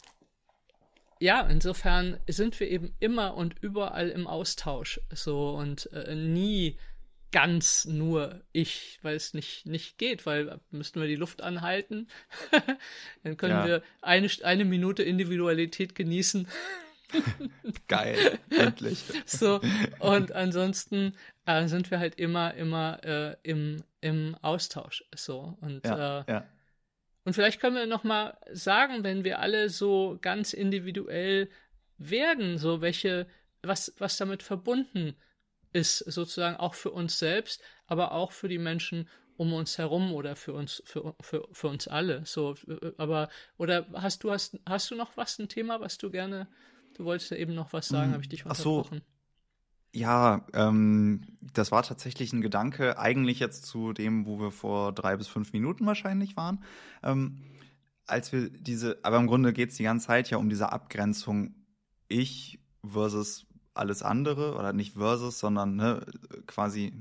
ja, insofern sind wir eben immer und überall im Austausch. So und äh, nie ganz nur ich, weil es nicht, nicht geht, weil müssten wir die Luft anhalten. Dann können ja. wir eine, eine Minute Individualität genießen. Geil, endlich. So, und ansonsten äh, sind wir halt immer, immer äh, im, im Austausch. So, und ja, äh, ja. Und vielleicht können wir noch mal sagen, wenn wir alle so ganz individuell werden, so welche, was, was damit verbunden ist, sozusagen auch für uns selbst, aber auch für die Menschen um uns herum oder für uns, für, für, für uns alle. So, aber, oder hast du, hast, hast du noch was, ein Thema, was du gerne, du wolltest ja eben noch was sagen, mm, habe ich dich unterbrochen. Ach so. Ja, ähm, das war tatsächlich ein Gedanke, eigentlich jetzt zu dem, wo wir vor drei bis fünf Minuten wahrscheinlich waren. Ähm, als wir diese, aber im Grunde geht es die ganze Zeit ja um diese Abgrenzung ich versus alles andere oder nicht versus, sondern ne, quasi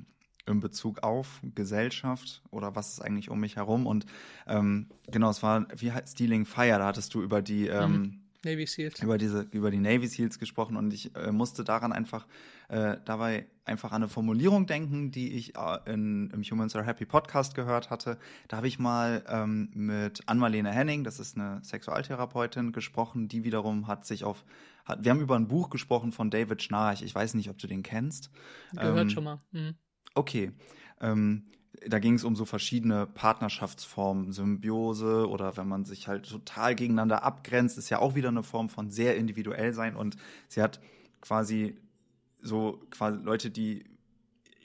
in Bezug auf Gesellschaft oder was ist eigentlich um mich herum. Und ähm, genau, es war, wie heißt Stealing Fire, da hattest du über die ähm, mhm. Navy Seals. Über diese, über die Navy Seals gesprochen und ich äh, musste daran einfach, äh, dabei einfach an eine Formulierung denken, die ich äh, in, im Humans Are Happy Podcast gehört hatte. Da habe ich mal ähm, mit Ann-Marlene Henning, das ist eine Sexualtherapeutin, gesprochen, die wiederum hat sich auf, hat, wir haben über ein Buch gesprochen von David Schnarch. Ich weiß nicht, ob du den kennst. Gehört ähm, schon mal. Mhm. Okay. Ähm, da ging es um so verschiedene Partnerschaftsformen, Symbiose oder wenn man sich halt total gegeneinander abgrenzt, ist ja auch wieder eine Form von sehr individuell sein. Und sie hat quasi so quasi Leute, die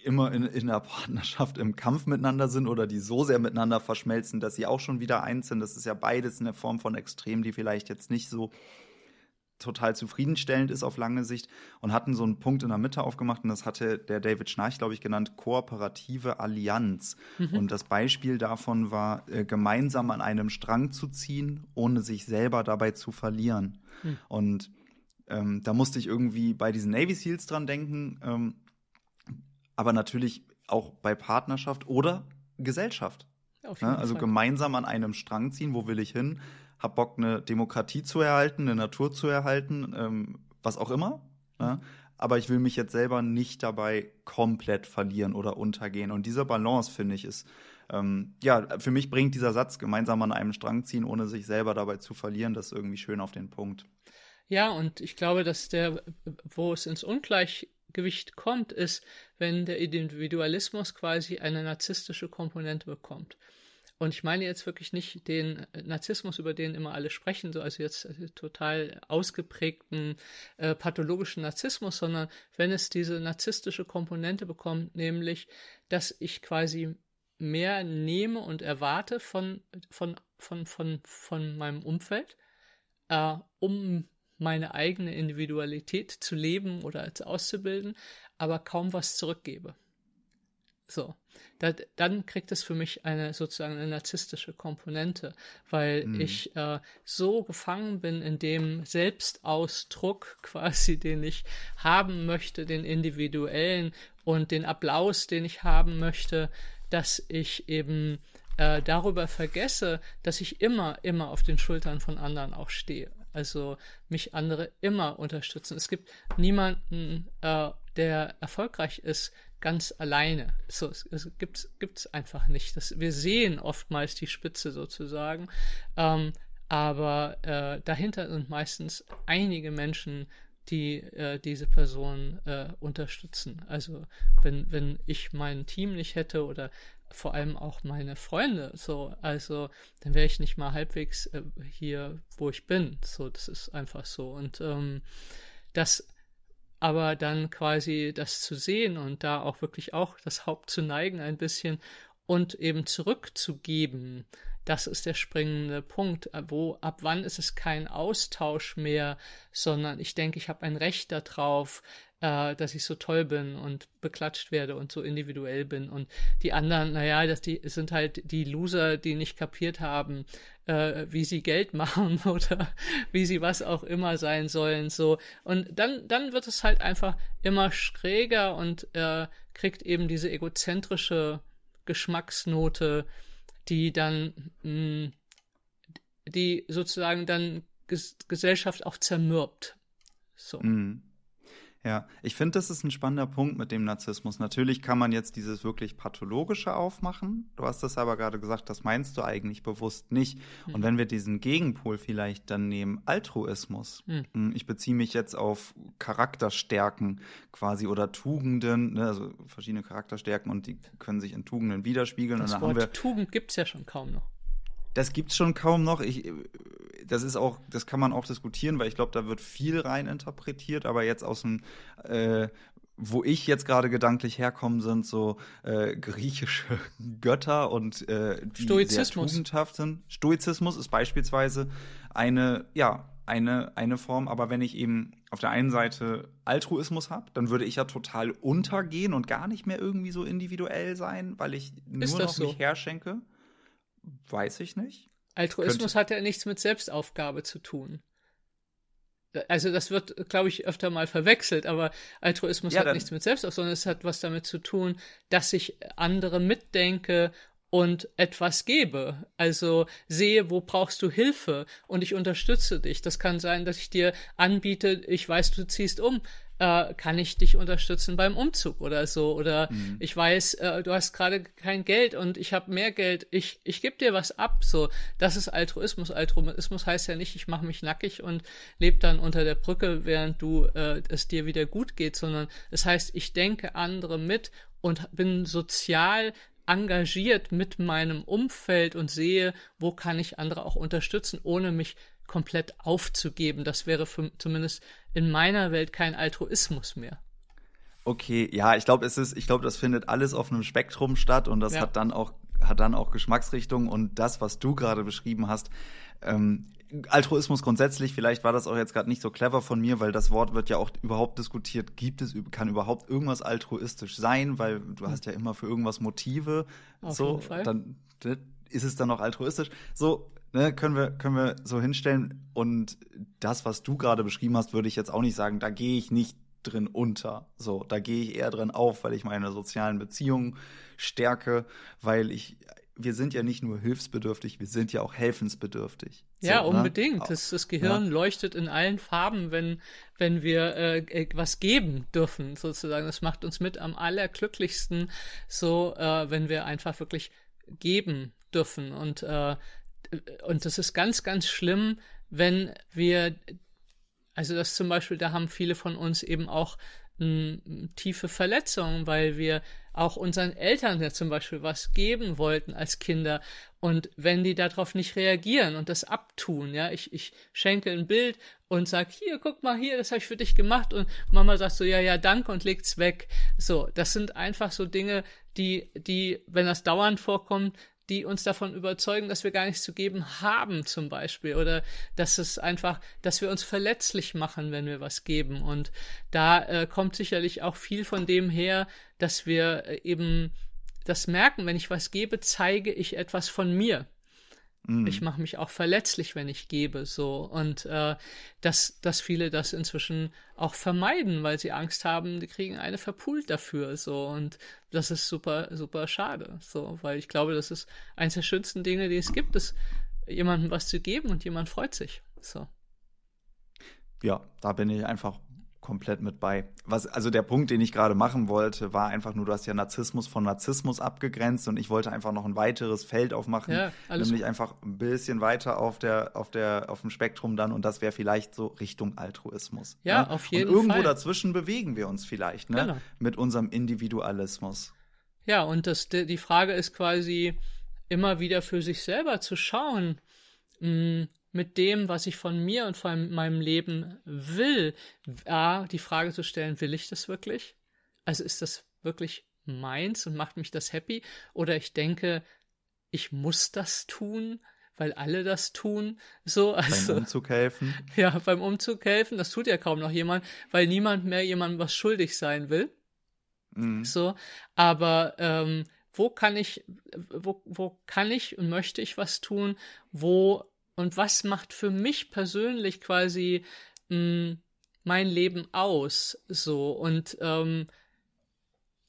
immer in, in der Partnerschaft im Kampf miteinander sind oder die so sehr miteinander verschmelzen, dass sie auch schon wieder eins sind. Das ist ja beides eine Form von Extrem, die vielleicht jetzt nicht so total zufriedenstellend ist auf lange Sicht und hatten so einen Punkt in der Mitte aufgemacht und das hatte der David Schnarch, glaube ich, genannt, kooperative Allianz. Mhm. Und das Beispiel davon war, äh, gemeinsam an einem Strang zu ziehen, ohne sich selber dabei zu verlieren. Mhm. Und ähm, da musste ich irgendwie bei diesen Navy SEALs dran denken, ähm, aber natürlich auch bei Partnerschaft oder Gesellschaft. Ja, also Fall. gemeinsam an einem Strang ziehen, wo will ich hin? hab Bock, eine Demokratie zu erhalten, eine Natur zu erhalten, ähm, was auch immer. Ja? Aber ich will mich jetzt selber nicht dabei komplett verlieren oder untergehen. Und diese Balance, finde ich, ist, ähm, ja, für mich bringt dieser Satz, gemeinsam an einem Strang ziehen, ohne sich selber dabei zu verlieren, das irgendwie schön auf den Punkt. Ja, und ich glaube, dass der, wo es ins Ungleichgewicht kommt, ist, wenn der Individualismus quasi eine narzisstische Komponente bekommt. Und ich meine jetzt wirklich nicht den Narzissmus, über den immer alle sprechen, so also jetzt äh, total ausgeprägten äh, pathologischen Narzissmus, sondern wenn es diese narzisstische Komponente bekommt, nämlich, dass ich quasi mehr nehme und erwarte von, von, von, von, von meinem Umfeld, äh, um meine eigene Individualität zu leben oder auszubilden, aber kaum was zurückgebe. So, da, dann kriegt es für mich eine sozusagen eine narzisstische Komponente, weil mhm. ich äh, so gefangen bin in dem Selbstausdruck quasi, den ich haben möchte, den individuellen und den Applaus, den ich haben möchte, dass ich eben äh, darüber vergesse, dass ich immer, immer auf den Schultern von anderen auch stehe. Also mich andere immer unterstützen. Es gibt niemanden, äh, der erfolgreich ist, ganz alleine. So, es, es gibt es einfach nicht. Das, wir sehen oftmals die Spitze sozusagen, ähm, aber äh, dahinter sind meistens einige Menschen, die äh, diese Person äh, unterstützen. Also wenn, wenn ich mein Team nicht hätte oder vor allem auch meine Freunde, so, also dann wäre ich nicht mal halbwegs äh, hier, wo ich bin. So, das ist einfach so. Und ähm, das aber dann quasi das zu sehen und da auch wirklich auch das Haupt zu neigen ein bisschen und eben zurückzugeben, das ist der springende Punkt. Wo, ab wann ist es kein Austausch mehr, sondern ich denke, ich habe ein Recht darauf, äh, dass ich so toll bin und beklatscht werde und so individuell bin. Und die anderen, naja, das die sind halt die Loser, die nicht kapiert haben, äh, wie sie Geld machen oder wie sie was auch immer sein sollen. So. Und dann, dann wird es halt einfach immer schräger und äh, kriegt eben diese egozentrische Geschmacksnote, die dann mh, mm, die sozusagen dann Ges Gesellschaft auch zermürbt. So. Mm. Ja, ich finde, das ist ein spannender Punkt mit dem Narzissmus. Natürlich kann man jetzt dieses wirklich pathologische aufmachen. Du hast das aber gerade gesagt, das meinst du eigentlich bewusst nicht. Mhm. Und wenn wir diesen Gegenpol vielleicht dann nehmen, Altruismus. Mhm. Ich beziehe mich jetzt auf Charakterstärken quasi oder Tugenden, ne, also verschiedene Charakterstärken und die können sich in Tugenden widerspiegeln. Das Wort Tugend gibt es ja schon kaum noch. Das gibt's schon kaum noch. Ich, das ist auch, das kann man auch diskutieren, weil ich glaube, da wird viel rein interpretiert, aber jetzt aus dem äh, wo ich jetzt gerade gedanklich herkommen, sind so äh, griechische Götter und äh, die Stoizismus. sehr tugendhaft sind. Stoizismus ist beispielsweise eine, ja, eine, eine Form, aber wenn ich eben auf der einen Seite Altruismus habe, dann würde ich ja total untergehen und gar nicht mehr irgendwie so individuell sein, weil ich nur noch so? mich herschenke. Weiß ich nicht. Altruismus hat ja nichts mit Selbstaufgabe zu tun. Also das wird, glaube ich, öfter mal verwechselt, aber Altruismus ja, hat nichts mit Selbstaufgabe, sondern es hat was damit zu tun, dass ich andere mitdenke und etwas gebe. Also sehe, wo brauchst du Hilfe und ich unterstütze dich. Das kann sein, dass ich dir anbiete, ich weiß, du ziehst um äh, kann ich dich unterstützen beim Umzug oder so. Oder mhm. ich weiß, äh, du hast gerade kein Geld und ich habe mehr Geld, ich, ich gebe dir was ab. So, das ist Altruismus. Altruismus heißt ja nicht, ich mache mich nackig und lebe dann unter der Brücke, während du äh, es dir wieder gut geht, sondern es heißt, ich denke andere mit und bin sozial engagiert mit meinem Umfeld und sehe, wo kann ich andere auch unterstützen, ohne mich komplett aufzugeben. Das wäre für, zumindest in meiner Welt kein Altruismus mehr. Okay, ja, ich glaube, es ist, ich glaube, das findet alles auf einem Spektrum statt und das ja. hat dann auch, hat dann auch Geschmacksrichtungen und das, was du gerade beschrieben hast, ähm, Altruismus grundsätzlich, vielleicht war das auch jetzt gerade nicht so clever von mir, weil das Wort wird ja auch überhaupt diskutiert. Gibt es, kann überhaupt irgendwas altruistisch sein? Weil du hast ja immer für irgendwas Motive. Auf so, jeden Fall. dann ist es dann noch altruistisch. So, ne, können wir, können wir so hinstellen. Und das, was du gerade beschrieben hast, würde ich jetzt auch nicht sagen, da gehe ich nicht drin unter. So, da gehe ich eher drin auf, weil ich meine sozialen Beziehungen stärke, weil ich wir sind ja nicht nur hilfsbedürftig, wir sind ja auch helfensbedürftig. Ja, so, ne? unbedingt. Ne? Das, das Gehirn ja. leuchtet in allen Farben, wenn, wenn wir äh, äh, was geben dürfen, sozusagen. Das macht uns mit am allerglücklichsten, so, äh, wenn wir einfach wirklich geben dürfen. Und äh, und das ist ganz, ganz schlimm, wenn wir, also das zum Beispiel, da haben viele von uns eben auch m, tiefe Verletzungen, weil wir auch unseren Eltern ja zum Beispiel was geben wollten als Kinder. Und wenn die darauf nicht reagieren und das abtun, ja, ich, ich schenke ein Bild und sag, hier, guck mal hier, das habe ich für dich gemacht. Und Mama sagt so, ja, ja, danke und legt's weg. So, das sind einfach so Dinge, die, die, wenn das dauernd vorkommt, die uns davon überzeugen, dass wir gar nichts zu geben haben, zum Beispiel. Oder dass es einfach, dass wir uns verletzlich machen, wenn wir was geben. Und da äh, kommt sicherlich auch viel von dem her, dass wir äh, eben das merken, wenn ich was gebe, zeige ich etwas von mir. Mhm. Ich mache mich auch verletzlich, wenn ich gebe, so. Und äh, dass, dass viele das inzwischen auch vermeiden, weil sie Angst haben, die kriegen eine verpult dafür, so. Und das ist super, super schade, so. Weil ich glaube, das ist eines der schönsten Dinge, die es gibt, ist jemandem was zu geben und jemand freut sich, so. Ja, da bin ich einfach komplett mit bei. Was, also der Punkt, den ich gerade machen wollte, war einfach nur, du hast ja Narzissmus von Narzissmus abgegrenzt und ich wollte einfach noch ein weiteres Feld aufmachen, ja, nämlich gut. einfach ein bisschen weiter auf der, auf der, auf dem Spektrum dann und das wäre vielleicht so Richtung Altruismus. Ja, ne? auf jeden Fall. Und irgendwo Fall. dazwischen bewegen wir uns vielleicht, ne? Genau. Mit unserem Individualismus. Ja, und das, die Frage ist quasi immer wieder für sich selber zu schauen, mh, hm, mit dem, was ich von mir und von meinem Leben will, A, die Frage zu stellen, will ich das wirklich? Also ist das wirklich meins und macht mich das happy? Oder ich denke, ich muss das tun, weil alle das tun. So, also, beim Umzug helfen. Ja, beim Umzug helfen, das tut ja kaum noch jemand, weil niemand mehr jemandem was schuldig sein will. Mhm. So, aber ähm, wo kann ich, wo, wo kann ich und möchte ich was tun? Wo und was macht für mich persönlich quasi mh, hm, mein Leben aus? So und ähm,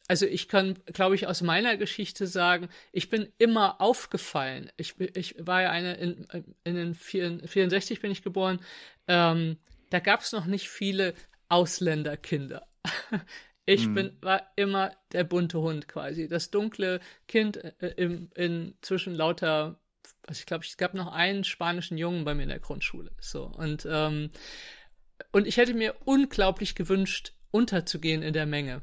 also ich kann, glaube ich, aus meiner Geschichte sagen, ich bin immer aufgefallen. Ich, ich war ja eine, in, in den 64 bin ich geboren, ähm, da gab es noch nicht viele Ausländerkinder. Ich mhm. bin, war immer der bunte Hund quasi. Das dunkle Kind äh, im, in, zwischen lauter, also ich glaube, es gab noch einen spanischen Jungen bei mir in der Grundschule. So. Und, ähm, und ich hätte mir unglaublich gewünscht, unterzugehen in der Menge.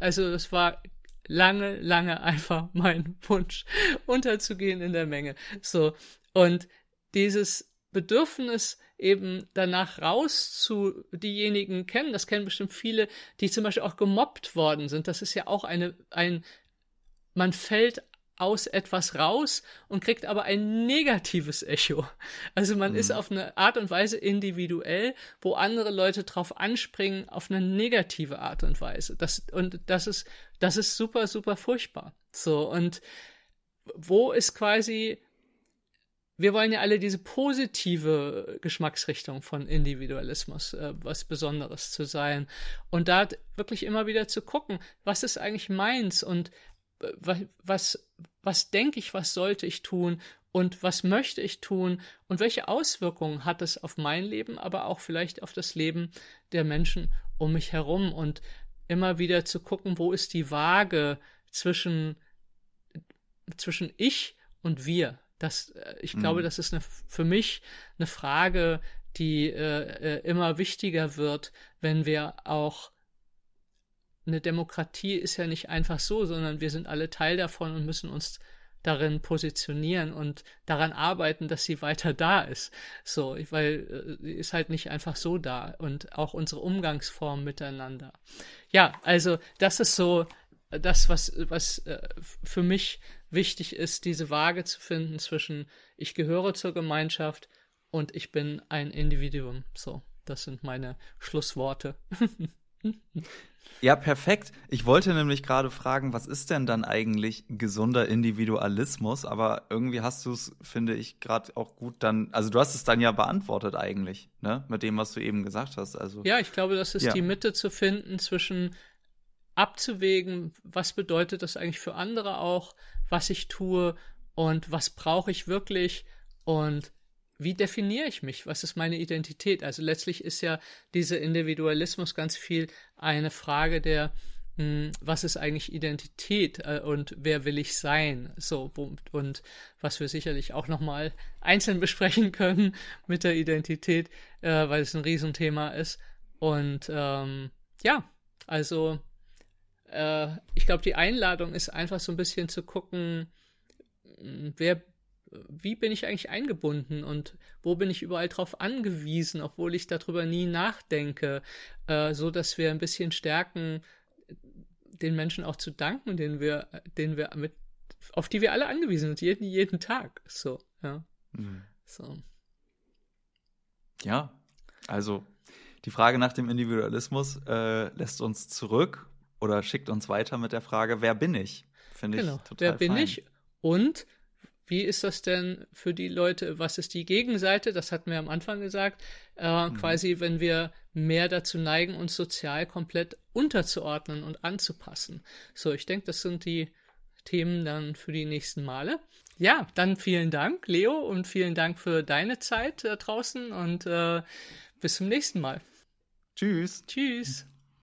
Also das war lange, lange einfach mein Wunsch, unterzugehen in der Menge. So. Und dieses Bedürfnis eben danach raus zu diejenigen kennen, das kennen bestimmt viele, die zum Beispiel auch gemobbt worden sind. Das ist ja auch eine, ein, man fällt aus etwas raus und kriegt aber ein negatives Echo. Also man mhm. ist auf eine Art und Weise individuell, wo andere Leute drauf anspringen auf eine negative Art und Weise. Das, und das ist, das ist super, super furchtbar. So, und wo ist quasi, wir wollen ja alle diese positive Geschmacksrichtung von Individualismus, äh, was Besonderes zu sein. Und da wirklich immer wieder zu gucken, was ist eigentlich meins und was, was denke ich, was sollte ich tun und was möchte ich tun und welche Auswirkungen hat es auf mein Leben, aber auch vielleicht auf das Leben der Menschen um mich herum und immer wieder zu gucken, wo ist die Waage zwischen, zwischen ich und wir. Das, äh, ich mhm. glaube, das ist eine, für mich eine Frage, die äh, äh immer wichtiger wird, wenn wir auch eine Demokratie ist ja nicht einfach so, sondern wir sind alle Teil davon und müssen uns darin positionieren und daran arbeiten, dass sie weiter da ist. So, weil äh, sie ist halt nicht einfach so da und auch unsere Umgangsform miteinander. Ja, also das ist so das, was, was äh, für mich wichtig ist, diese Waage zu finden zwischen ich gehöre zur Gemeinschaft und ich bin ein Individuum. So, das sind meine Schlussworte. Ja, perfekt. Ich wollte nämlich gerade fragen, was ist denn dann eigentlich gesunder Individualismus? Aber irgendwie hast du es, finde ich, gerade auch gut dann, also du hast es dann ja beantwortet eigentlich, ne, mit dem, was du eben gesagt hast. Also ja, ich glaube, das ist ja. die Mitte zu finden zwischen abzuwägen, was bedeutet das eigentlich für andere auch, was ich tue und was brauche ich wirklich und wie definiere ich mich? Was ist meine Identität? Also letztlich ist ja dieser Individualismus ganz viel eine Frage der, mh, hm, was ist eigentlich Identität äh, und wer will ich sein? So, und was wir sicherlich auch nochmal einzeln besprechen können mit der Identität, äh, weil es ein Riesenthema ist. Und ähm, ja, also äh, ich glaube, die Einladung ist einfach so ein bisschen zu gucken, hm, wer wie bin ich eigentlich eingebunden und wo bin ich überall drauf angewiesen, obwohl ich darüber nie nachdenke, äh, so dass wir ein bisschen stärken, den Menschen auch zu danken, denen wir, denen wir mit, auf die wir alle angewiesen sind, jeden, jeden Tag. So, ja. Mhm. So. Ja, also die Frage nach dem Individualismus äh, lässt uns zurück oder schickt uns weiter mit der Frage, wer bin ich? Finde genau. ich total Wer bin fein. ich? Und wie ist das denn für die Leute? Was ist die Gegenseite? Das hatten wir am Anfang gesagt. Äh, mhm. Quasi, wenn wir mehr dazu neigen, uns sozial komplett unterzuordnen und anzupassen. So, ich denke, das sind die Themen dann für die nächsten Male. Ja, dann vielen Dank, Leo, und vielen Dank für deine Zeit da draußen und äh, bis zum nächsten Mal. Tschüss. Tschüss.